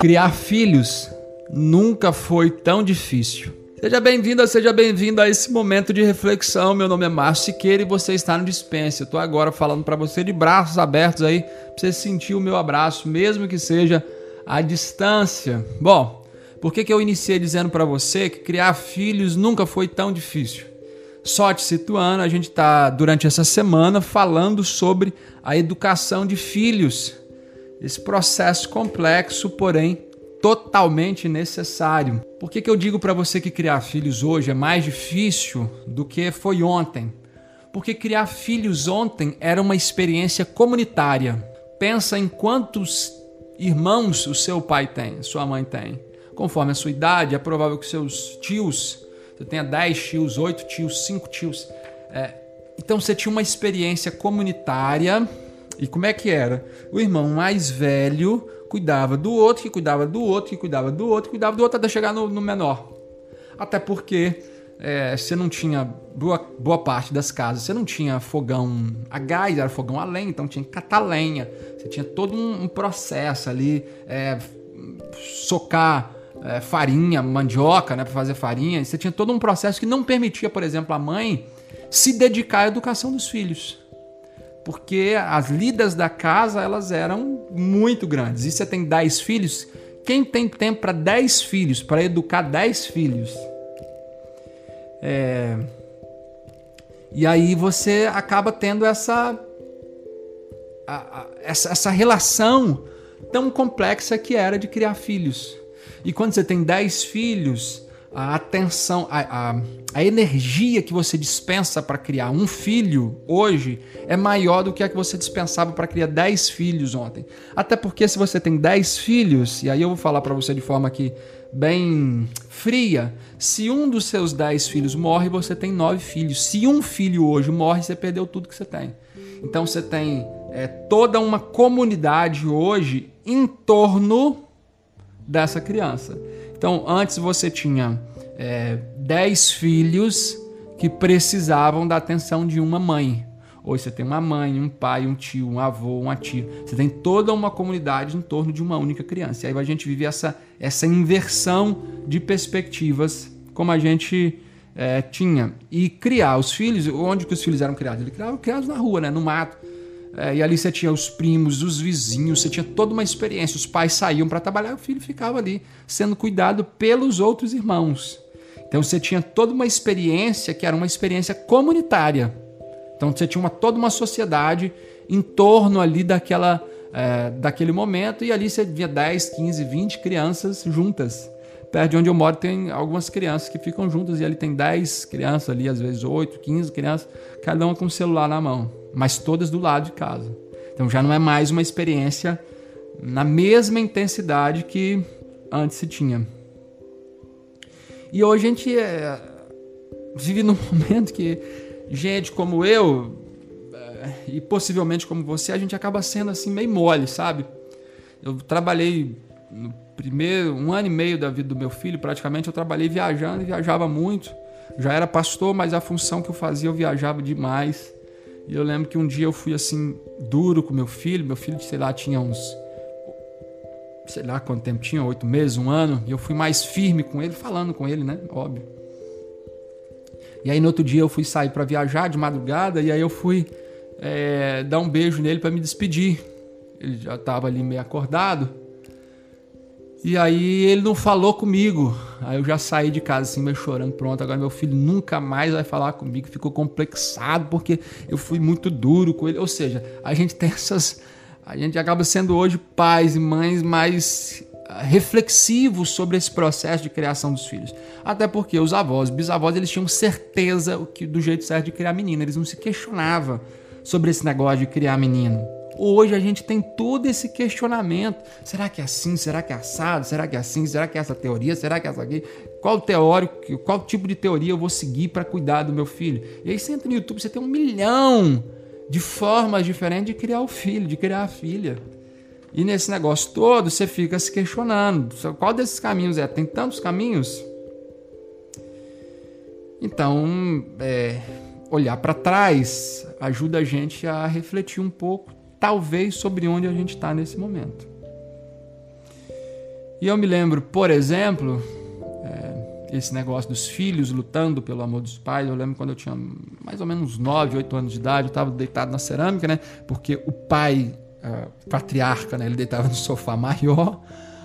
Criar filhos nunca foi tão difícil. Seja bem-vinda, seja bem-vindo a esse momento de reflexão. Meu nome é Márcio Siqueira e você está no Dispense. Eu estou agora falando para você de braços abertos aí, para você sentir o meu abraço, mesmo que seja à distância. Bom, por que, que eu iniciei dizendo para você que criar filhos nunca foi tão difícil? Só te situando, a gente está durante essa semana falando sobre a educação de filhos. Esse processo complexo, porém totalmente necessário. Por que, que eu digo para você que criar filhos hoje é mais difícil do que foi ontem? Porque criar filhos ontem era uma experiência comunitária. Pensa em quantos irmãos o seu pai tem, sua mãe tem. Conforme a sua idade, é provável que seus tios, você tenha 10 tios, 8 tios, 5 tios. É, então você tinha uma experiência comunitária. E como é que era? O irmão mais velho cuidava do outro, que cuidava do outro, que cuidava do outro, que cuidava do outro até chegar no, no menor. Até porque é, você não tinha boa, boa parte das casas, você não tinha fogão a gás, era fogão a lenha, então tinha que catar lenha. Você tinha todo um, um processo ali, é, socar é, farinha, mandioca, né, para fazer farinha. Você tinha todo um processo que não permitia, por exemplo, a mãe se dedicar à educação dos filhos porque as lidas da casa elas eram muito grandes. E você tem 10 filhos, quem tem tempo para 10 filhos, para educar 10 filhos? É... E aí você acaba tendo essa, essa relação tão complexa que era de criar filhos. E quando você tem 10 filhos, a atenção, a, a, a energia que você dispensa para criar um filho hoje é maior do que a que você dispensava para criar 10 filhos ontem. Até porque se você tem 10 filhos, e aí eu vou falar para você de forma aqui bem fria, se um dos seus 10 filhos morre, você tem 9 filhos. Se um filho hoje morre, você perdeu tudo que você tem. Então você tem é, toda uma comunidade hoje em torno dessa criança. Então, antes você tinha é, 10 filhos que precisavam da atenção de uma mãe. Hoje você tem uma mãe, um pai, um tio, um avô, uma tia. Você tem toda uma comunidade em torno de uma única criança. E aí a gente vive essa, essa inversão de perspectivas como a gente é, tinha. E criar os filhos, onde que os filhos eram criados? Eles eram criados na rua, né? no mato. É, e ali você tinha os primos, os vizinhos, você tinha toda uma experiência. Os pais saíam para trabalhar e o filho ficava ali sendo cuidado pelos outros irmãos. Então você tinha toda uma experiência que era uma experiência comunitária. Então você tinha uma, toda uma sociedade em torno ali daquela, é, daquele momento e ali você via 10, 15, 20 crianças juntas. Perto de onde eu moro tem algumas crianças que ficam juntas e ali tem 10 crianças ali, às vezes 8, 15 crianças, cada uma com o celular na mão mas todas do lado de casa. Então já não é mais uma experiência na mesma intensidade que antes se tinha. E hoje a gente é, vive num momento que gente como eu é, e possivelmente como você, a gente acaba sendo assim meio mole, sabe? Eu trabalhei no primeiro um ano e meio da vida do meu filho, praticamente eu trabalhei viajando e viajava muito. Já era pastor, mas a função que eu fazia eu viajava demais. E eu lembro que um dia eu fui assim, duro com meu filho. Meu filho, sei lá, tinha uns. Sei lá quanto tempo tinha, oito meses, um ano. E eu fui mais firme com ele, falando com ele, né? Óbvio. E aí no outro dia eu fui sair para viajar de madrugada. E aí eu fui é, dar um beijo nele para me despedir. Ele já estava ali meio acordado. E aí ele não falou comigo. Aí eu já saí de casa assim, meio chorando. Pronto, agora meu filho nunca mais vai falar comigo. Ficou complexado porque eu fui muito duro com ele. Ou seja, a gente tem essas. A gente acaba sendo hoje pais e mães mais ah, reflexivos sobre esse processo de criação dos filhos. Até porque os avós, bisavós, eles tinham certeza do jeito certo de criar menino. Eles não se questionavam sobre esse negócio de criar menino. Hoje a gente tem todo esse questionamento. Será que é assim? Será que é assado? Será que é assim? Será que é essa teoria? Será que é essa aqui? Qual teórico, qual tipo de teoria eu vou seguir para cuidar do meu filho? E aí você entra no YouTube, você tem um milhão de formas diferentes de criar o filho, de criar a filha. E nesse negócio todo, você fica se questionando: qual desses caminhos é? Tem tantos caminhos? Então, é, olhar para trás ajuda a gente a refletir um pouco talvez sobre onde a gente está nesse momento. E eu me lembro, por exemplo, é, esse negócio dos filhos lutando pelo amor dos pais. Eu lembro quando eu tinha mais ou menos 9, 8 anos de idade, eu estava deitado na cerâmica, né? Porque o pai, uh, patriarca, né? Ele deitava no sofá maior,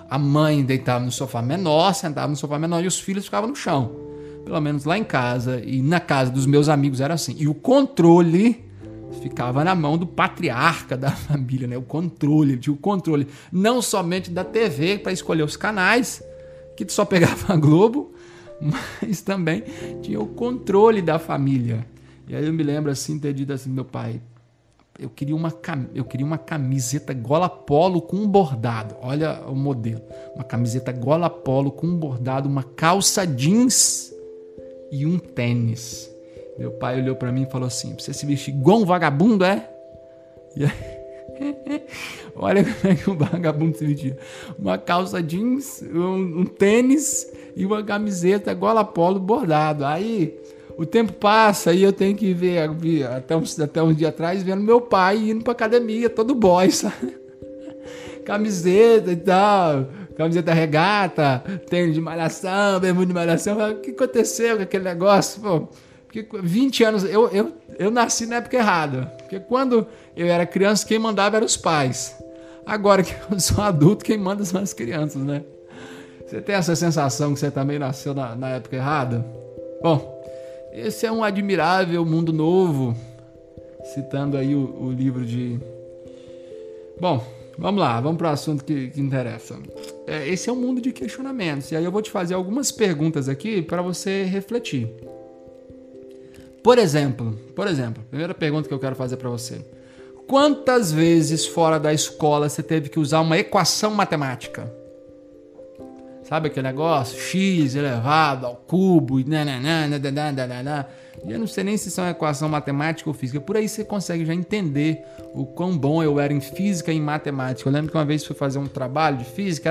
a mãe deitava no sofá menor, sentava no sofá menor e os filhos ficavam no chão. Pelo menos lá em casa e na casa dos meus amigos era assim. E o controle ficava na mão do patriarca da família, né? O controle, tinha o controle não somente da TV para escolher os canais, que só pegava a Globo, mas também tinha o controle da família. E aí eu me lembro assim ter dito assim meu pai, eu queria uma eu queria uma camiseta gola polo com um bordado. Olha o modelo, uma camiseta gola polo com um bordado, uma calça jeans e um tênis. Meu pai olhou para mim e falou assim: Você se vestir igual um vagabundo, é? E aí, olha como é que um vagabundo se vestia: uma calça jeans, um, um tênis e uma camiseta gola polo bordado. Aí o tempo passa e eu tenho que ver, até uns, até uns dias atrás, vendo meu pai indo pra academia, todo boy, sabe? Camiseta e tal, camiseta regata, tênis de malhação, bermuda de malhação. O que aconteceu com aquele negócio? Pô, porque 20 anos, eu, eu, eu nasci na época errada. Porque quando eu era criança, quem mandava eram os pais. Agora que eu sou adulto, quem manda são as crianças, né? Você tem essa sensação que você também nasceu na, na época errada? Bom, esse é um admirável mundo novo. Citando aí o, o livro de. Bom, vamos lá, vamos para o assunto que, que interessa. É, esse é um mundo de questionamentos. E aí eu vou te fazer algumas perguntas aqui para você refletir. Por exemplo, por exemplo, primeira pergunta que eu quero fazer para você. Quantas vezes fora da escola você teve que usar uma equação matemática? Sabe aquele negócio? X elevado ao cubo e nananã, E eu não sei nem se isso é equação matemática ou física. Por aí você consegue já entender o quão bom eu era em física e em matemática. Eu lembro que uma vez fui fazer um trabalho de física,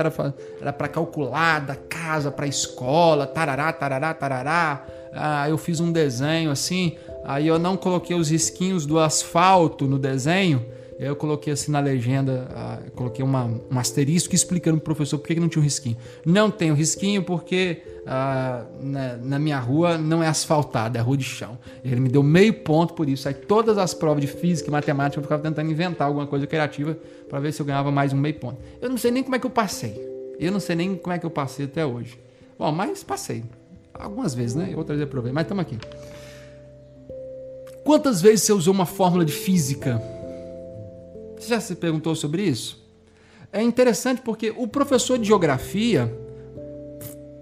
era para calcular da casa para a escola, tarará, tarará, tarará ah, eu fiz um desenho assim, aí eu não coloquei os risquinhos do asfalto no desenho, eu coloquei assim na legenda, ah, coloquei uma, um asterisco explicando pro professor por que, que não tinha um risquinho. Não tem o risquinho porque ah, na, na, minha rua não é asfaltada, é rua de chão. Ele me deu meio ponto por isso. Aí todas as provas de física e matemática eu ficava tentando inventar alguma coisa criativa para ver se eu ganhava mais um meio ponto. Eu não sei nem como é que eu passei. Eu não sei nem como é que eu passei até hoje. Bom, mas passei. Algumas vezes, né? Outras vezes provei, mas estamos aqui. Quantas vezes você usou uma fórmula de física? Você já se perguntou sobre isso? É interessante porque o professor de geografia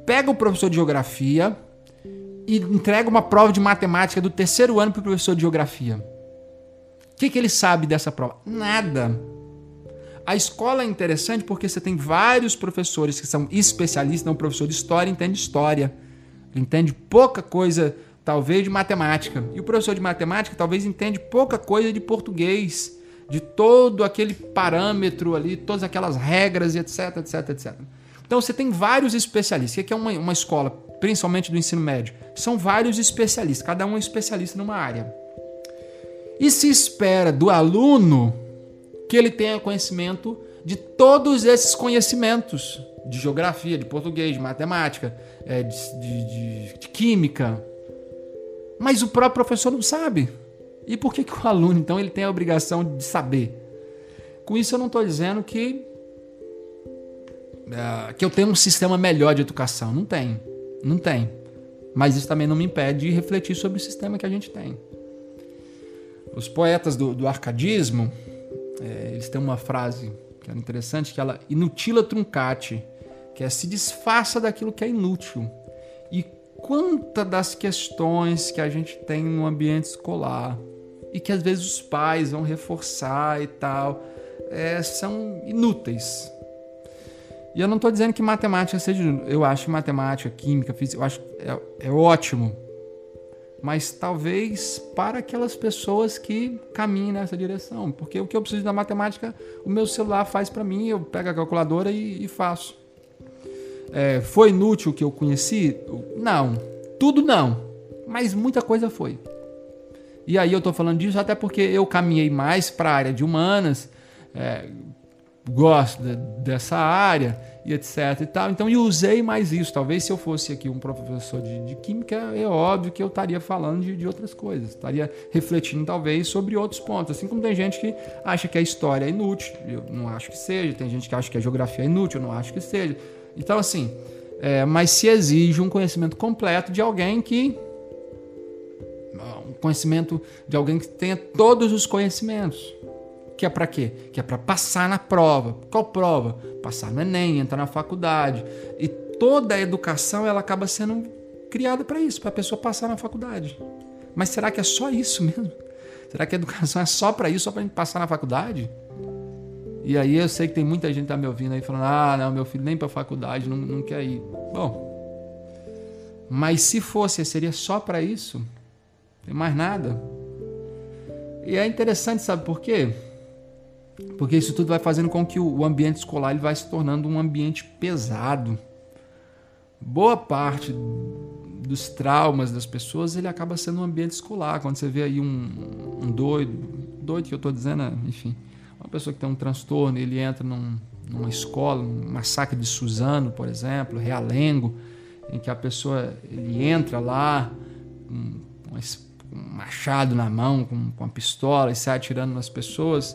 pega o professor de geografia e entrega uma prova de matemática do terceiro ano para o professor de geografia. O que, que ele sabe dessa prova? Nada. A escola é interessante porque você tem vários professores que são especialistas, não, professor de história entende história entende pouca coisa, talvez, de matemática. E o professor de matemática talvez entende pouca coisa de português, de todo aquele parâmetro ali, todas aquelas regras, etc, etc, etc. Então você tem vários especialistas. O que é uma, uma escola, principalmente do ensino médio? São vários especialistas, cada um é especialista numa área. E se espera do aluno que ele tenha conhecimento de todos esses conhecimentos de geografia, de português, de matemática, é, de, de, de, química. Mas o próprio professor não sabe. E por que, que o aluno, então, ele tem a obrigação de saber? Com isso, eu não estou dizendo que, é, que eu tenho um sistema melhor de educação. Não tem. Não tem. Mas isso também não me impede de refletir sobre o sistema que a gente tem. Os poetas do, do arcadismo, é, eles têm uma frase que é interessante, que ela inutila truncate é se desfaça daquilo que é inútil. E quantas das questões que a gente tem no ambiente escolar e que às vezes os pais vão reforçar e tal, é, são inúteis. E eu não estou dizendo que matemática seja. Eu acho matemática, química, física, eu acho é, é ótimo. Mas talvez para aquelas pessoas que caminhem nessa direção. Porque o que eu preciso da matemática, o meu celular faz para mim, eu pego a calculadora e, e faço. É, foi inútil que eu conheci? Não. Tudo não. Mas muita coisa foi. E aí eu estou falando disso até porque eu caminhei mais para a área de humanas é, gosto de, dessa área e etc e tal. Então eu usei mais isso. Talvez se eu fosse aqui um professor de, de química, é óbvio que eu estaria falando de, de, outras coisas, estaria refletindo talvez sobre outros pontos. Assim como tem gente que acha que a história é inútil, eu não acho que seja. Tem gente que acha que a geografia é inútil, eu não acho que seja. Então assim, é, mas se exige um conhecimento completo de alguém que um conhecimento de alguém que tenha todos os conhecimentos. Que é para quê? Que é para passar na prova. Qual prova? Passar no Enem, entrar na faculdade. E toda a educação ela acaba sendo criada para isso, para a pessoa passar na faculdade. Mas será que é só isso mesmo? Será que a educação é só para isso, só para gente passar na faculdade? E aí eu sei que tem muita gente que tá me ouvindo aí falando: ah, não, meu filho nem para faculdade não, não quer ir. Bom, mas se fosse, seria só para isso? Tem mais nada? E é interessante, sabe por quê? Porque isso tudo vai fazendo com que o ambiente escolar ele vai se tornando um ambiente pesado. Boa parte dos traumas das pessoas ele acaba sendo um ambiente escolar. Quando você vê aí um, um doido, doido que eu estou dizendo, é, enfim, uma pessoa que tem um transtorno, ele entra num, numa escola, um massacre de Suzano, por exemplo, Realengo, em que a pessoa ele entra lá com um machado na mão, com, com uma pistola e sai atirando nas pessoas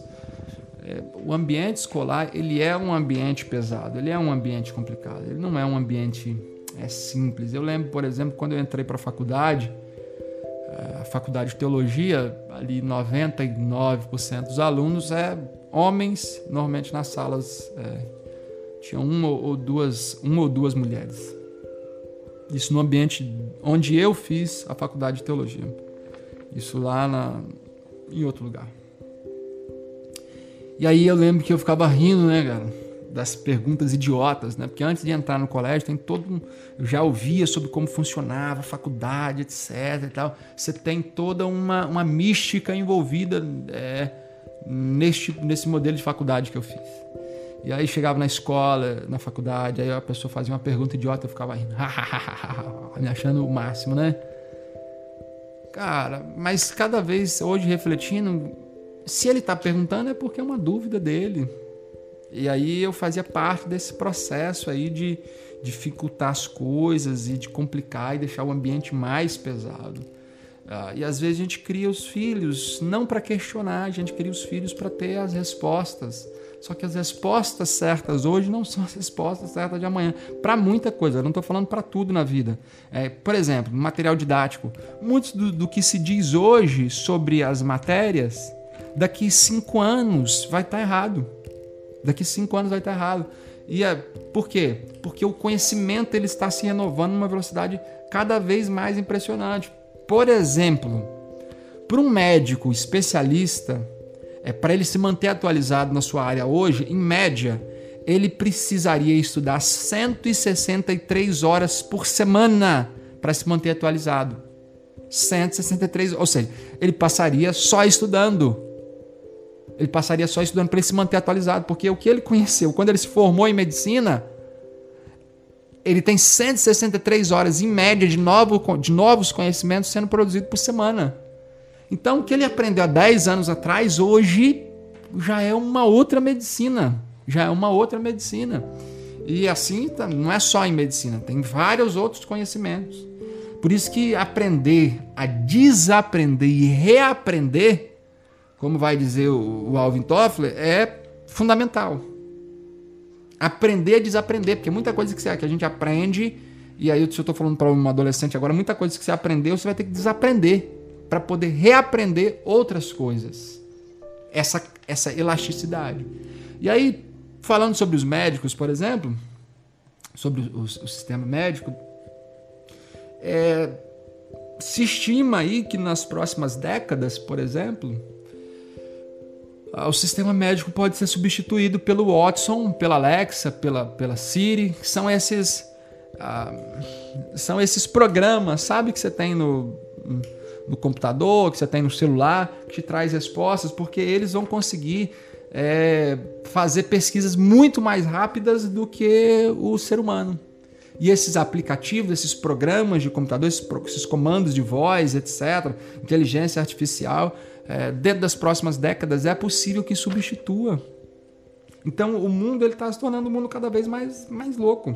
é, o ambiente escolar ele é um ambiente pesado, ele é um ambiente complicado, ele não é um ambiente é simples. Eu lembro, por exemplo, quando eu entrei para a faculdade, a faculdade de teologia, ali 99% dos alunos é homens, normalmente nas salas é, tinha uma ou duas, uma ou duas mulheres. Isso no ambiente onde eu fiz a faculdade de teologia. Isso lá na, em outro lugar. E aí eu lembro que eu ficava rindo, né, cara? Das perguntas idiotas, né? Porque antes de entrar no colégio, tem todo. Eu já ouvia sobre como funcionava a faculdade, etc. e tal. Você tem toda uma, uma mística envolvida é, neste, nesse modelo de faculdade que eu fiz. E aí chegava na escola, na faculdade, aí a pessoa fazia uma pergunta idiota, eu ficava rindo, me achando o máximo, né? Cara, mas cada vez, hoje refletindo, se ele está perguntando é porque é uma dúvida dele. E aí eu fazia parte desse processo aí de dificultar as coisas e de complicar e deixar o ambiente mais pesado. Ah, e às vezes a gente cria os filhos não para questionar, a gente cria os filhos para ter as respostas. Só que as respostas certas hoje não são as respostas certas de amanhã. Para muita coisa, eu não estou falando para tudo na vida. É, por exemplo, material didático. Muito do, do que se diz hoje sobre as matérias daqui cinco anos vai estar tá errado. Daqui cinco anos vai estar tá errado. E é, por quê? Porque o conhecimento ele está se renovando numa velocidade cada vez mais impressionante. Por exemplo, para um médico especialista, é para ele se manter atualizado na sua área hoje, em média, ele precisaria estudar 163 horas por semana para se manter atualizado. 163, ou seja, ele passaria só estudando ele passaria só estudando para ele se manter atualizado, porque o que ele conheceu, quando ele se formou em medicina, ele tem 163 horas em média de, novo, de novos conhecimentos sendo produzidos por semana. Então, o que ele aprendeu há 10 anos atrás, hoje já é uma outra medicina. Já é uma outra medicina. E assim, tá, não é só em medicina, tem vários outros conhecimentos. Por isso que aprender a desaprender e reaprender como vai dizer o, Alvin Toffler, é fundamental. Aprender a desaprender, porque muita coisa que, que a gente aprende, e aí se eu estou falando para um adolescente agora, muita coisa que você aprendeu, você vai ter que desaprender para poder reaprender outras coisas. Essa, essa elasticidade. E aí, falando sobre os médicos, por exemplo, sobre o, o sistema médico, é, se estima aí que nas próximas décadas, por exemplo, o sistema médico pode ser substituído pelo Watson, pela Alexa, pela, pela Siri, que são esses ah, são esses programas, sabe que você tem no, no computador, que você tem no celular, que te traz respostas, porque eles vão conseguir é, fazer pesquisas muito mais rápidas do que o ser humano. E esses aplicativos, esses programas de computador, esses, esses comandos de voz, etc., inteligência artificial, é, dentro das próximas décadas, é possível que substitua Então o mundo está se tornando um mundo cada vez mais, mais louco.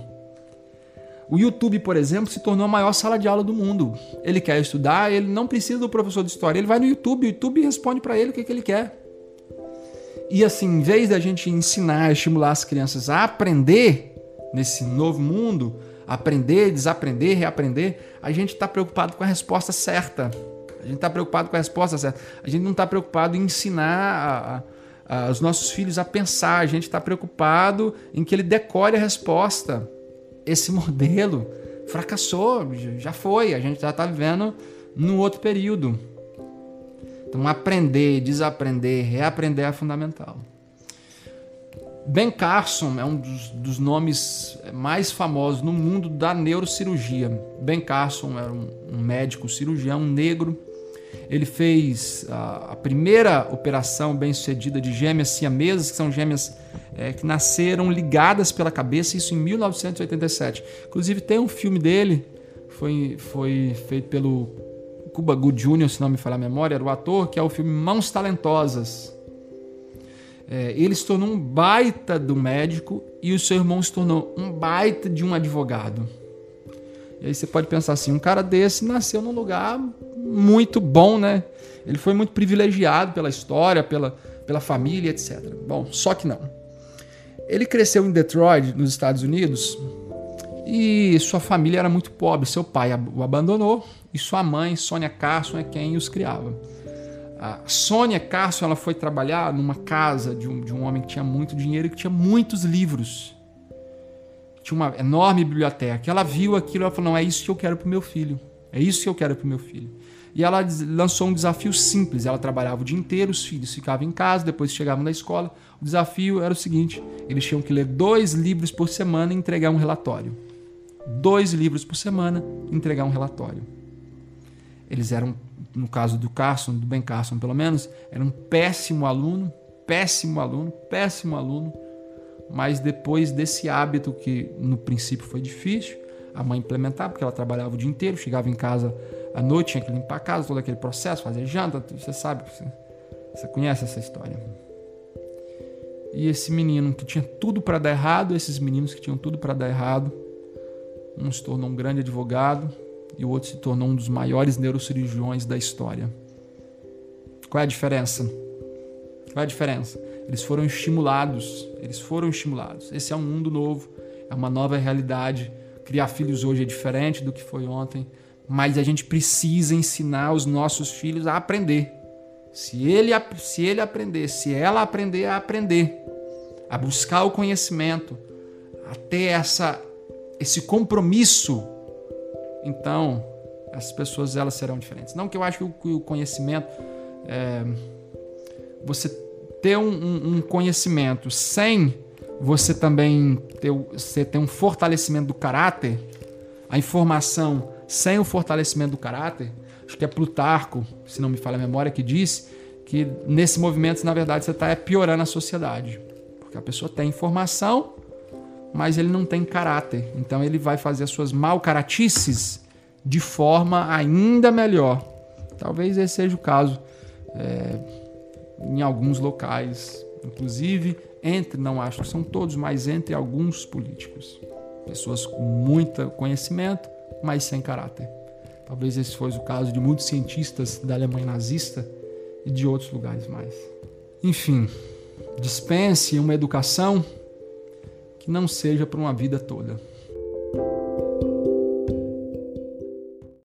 O YouTube, por exemplo, se tornou a maior sala de aula do mundo. Ele quer estudar, ele não precisa do professor de história, ele vai no YouTube, o YouTube responde para ele o que, que ele quer. E assim, em vez da gente ensinar, estimular as crianças a aprender nesse novo mundo, aprender, desaprender, reaprender, a gente está preocupado com a resposta certa. A gente está preocupado com a resposta certa. A gente não está preocupado em ensinar a, a, os nossos filhos a pensar. A gente está preocupado em que ele decore a resposta esse modelo fracassou, já foi, a gente já está vivendo num outro período. Então, aprender, desaprender, reaprender é fundamental. Ben Carson é um dos, dos, nomes mais famosos no mundo da neurocirurgia. Ben Carson era um, um médico cirurgião negro ele fez a, a primeira operação bem sucedida de gêmeas siamesas, que são gêmeas é, que nasceram ligadas pela cabeça, isso em 1987. Inclusive tem um filme dele, foi, foi feito pelo Cuba Good Jr., se não me falha a memória, era o ator, que é o filme Mãos Talentosas. É, ele se tornou um baita do médico e o seu irmão se tornou um baita de um advogado. E aí você pode pensar assim, um cara desse nasceu num lugar muito bom, né? Ele foi muito privilegiado pela história, pela, pela família, etc. Bom, só que não. Ele cresceu em Detroit, nos Estados Unidos, e sua família era muito pobre. Seu pai o abandonou e sua mãe, Sônia Carson, é quem os criava. A Sônia Carson ela foi trabalhar numa casa de um, de um homem que tinha muito dinheiro e que tinha muitos livros. Tinha uma enorme biblioteca. Ela viu aquilo e falou: Não, é isso que eu quero para o meu filho. É isso que eu quero para o meu filho. E ela lançou um desafio simples. Ela trabalhava o dia inteiro, os filhos ficavam em casa, depois chegavam da escola. O desafio era o seguinte: eles tinham que ler dois livros por semana e entregar um relatório. Dois livros por semana e entregar um relatório. Eles eram, no caso do Carson, do Ben Carson pelo menos, era um péssimo aluno, péssimo aluno, péssimo aluno. Mas depois desse hábito que no princípio foi difícil, a mãe implementar, porque ela trabalhava o dia inteiro, chegava em casa à noite, tinha que limpar a casa, todo aquele processo, fazer janta, você sabe, você conhece essa história. E esse menino que tinha tudo para dar errado, esses meninos que tinham tudo para dar errado, um se tornou um grande advogado e o outro se tornou um dos maiores neurocirurgiões da história. Qual é a diferença? Qual é a diferença? Eles foram estimulados, eles foram estimulados. Esse é um mundo novo, é uma nova realidade Criar filhos hoje é diferente do que foi ontem, mas a gente precisa ensinar os nossos filhos a aprender. Se ele, se ele aprender, se ela aprender a aprender, a buscar o conhecimento, a ter essa, esse compromisso, então as pessoas elas serão diferentes. Não que eu acho que o, conhecimento, é, você ter um, um, um conhecimento sem você também ter, você ter um fortalecimento do caráter, a informação sem o fortalecimento do caráter, acho que é Plutarco, se não me falha a memória, que diz que nesse movimento, na verdade, você está piorando a sociedade. Porque a pessoa tem informação, mas ele não tem caráter. Então ele vai fazer as suas malcaratices de forma ainda melhor. Talvez esse seja o caso é, em alguns locais, inclusive entre, não acho que são todos, mas entre alguns políticos. Pessoas com muito conhecimento, mas sem caráter. Talvez esse fosse o caso de muitos cientistas da Alemanha nazista e de outros lugares mais. Enfim, dispense uma educação que não seja para uma vida toda.